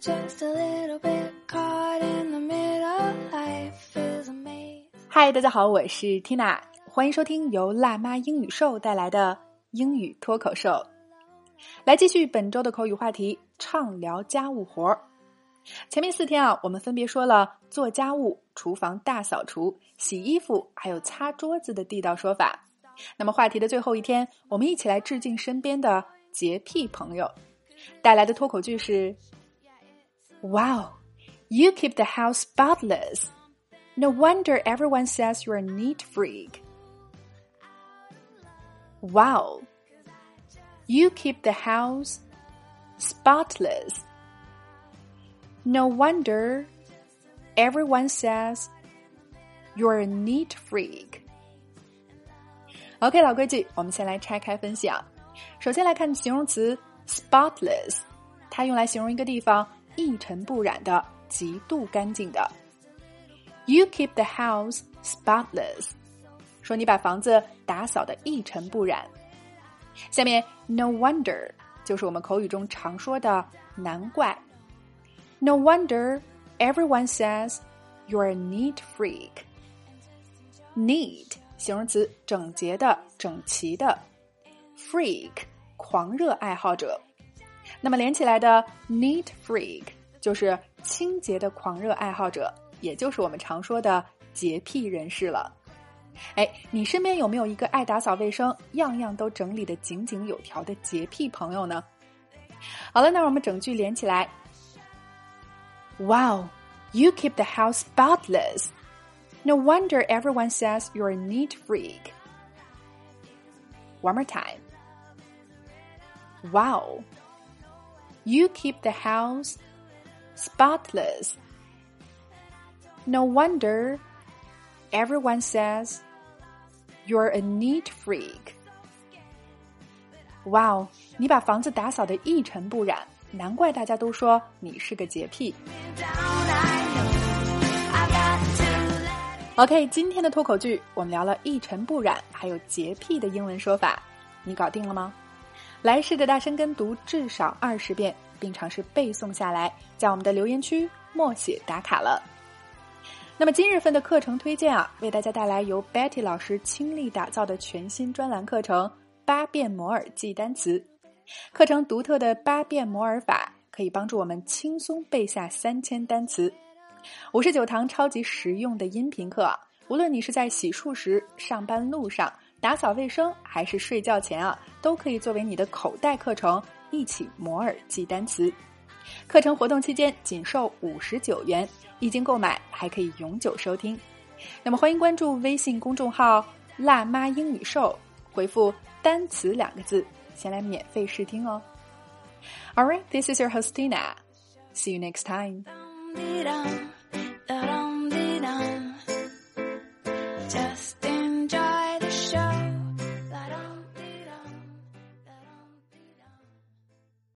just a little bit caught in the middle life is me 嗨，大家好，我是 Tina，欢迎收听由辣妈英语秀带来的英语脱口秀。来继续本周的口语话题，畅聊家务活。前面四天啊，我们分别说了做家务、厨房大扫除、洗衣服，还有擦桌子的地道说法。那么话题的最后一天，我们一起来致敬身边的洁癖朋友，带来的脱口句是 ：Wow, you keep the house spotless. No wonder everyone says you're a neat freak. Wow, you keep the house spotless. No wonder everyone says you're a neat freak. OK，老规矩，我们先来拆开分析啊。首先来看形容词 spotless，它用来形容一个地方 一尘不染的、极度干净的。You keep the house spotless，说你把房子打扫的一尘不染。下面 no wonder 就是我们口语中常说的难怪。No wonder everyone says you're a neat freak. Neat 形容词，整洁的、整齐的。Freak 狂热爱好者。 那么连起来的 neat freak 就是清洁的狂热爱好者，也就是我们常说的洁癖人士了。哎，你身边有没有一个爱打扫卫生、样样都整理的井井有条的洁癖朋友呢？好了，那我们整句连起来。Wow, you keep the house spotless. No wonder everyone says you're a neat freak. One more time. Wow, you keep the house spotless. No wonder everyone says you're a neat freak. Wow，你把房子打扫的一尘不染，难怪大家都说你是个洁癖。 Down, I know I got to let OK，今天的脱口剧我们聊了一尘不染，还有洁癖的英文说法，你搞定了吗？ 来试着大声跟读至少二十遍，并尝试背诵下来，在我们的留言区默写打卡了。那么今日份的课程推荐啊，为大家带来由 Betty 老师倾力打造的全新专栏课程《八变摩尔记单词》。课程独特的八变摩尔法可以帮助我们轻松背下三千单词。五十九堂超级实用的音频课，无论你是在洗漱时、上班路上、打扫卫生，还是睡觉前啊，都可以作为你的口袋课程，一起摩尔记单词。课程活动期间仅售五十九元，一经购买还可以永久收听。那么欢迎关注微信公众号“辣妈英语秀”，回复“单词”两个字，先来免费试听哦。All right, this is your hostina. See you next time. Just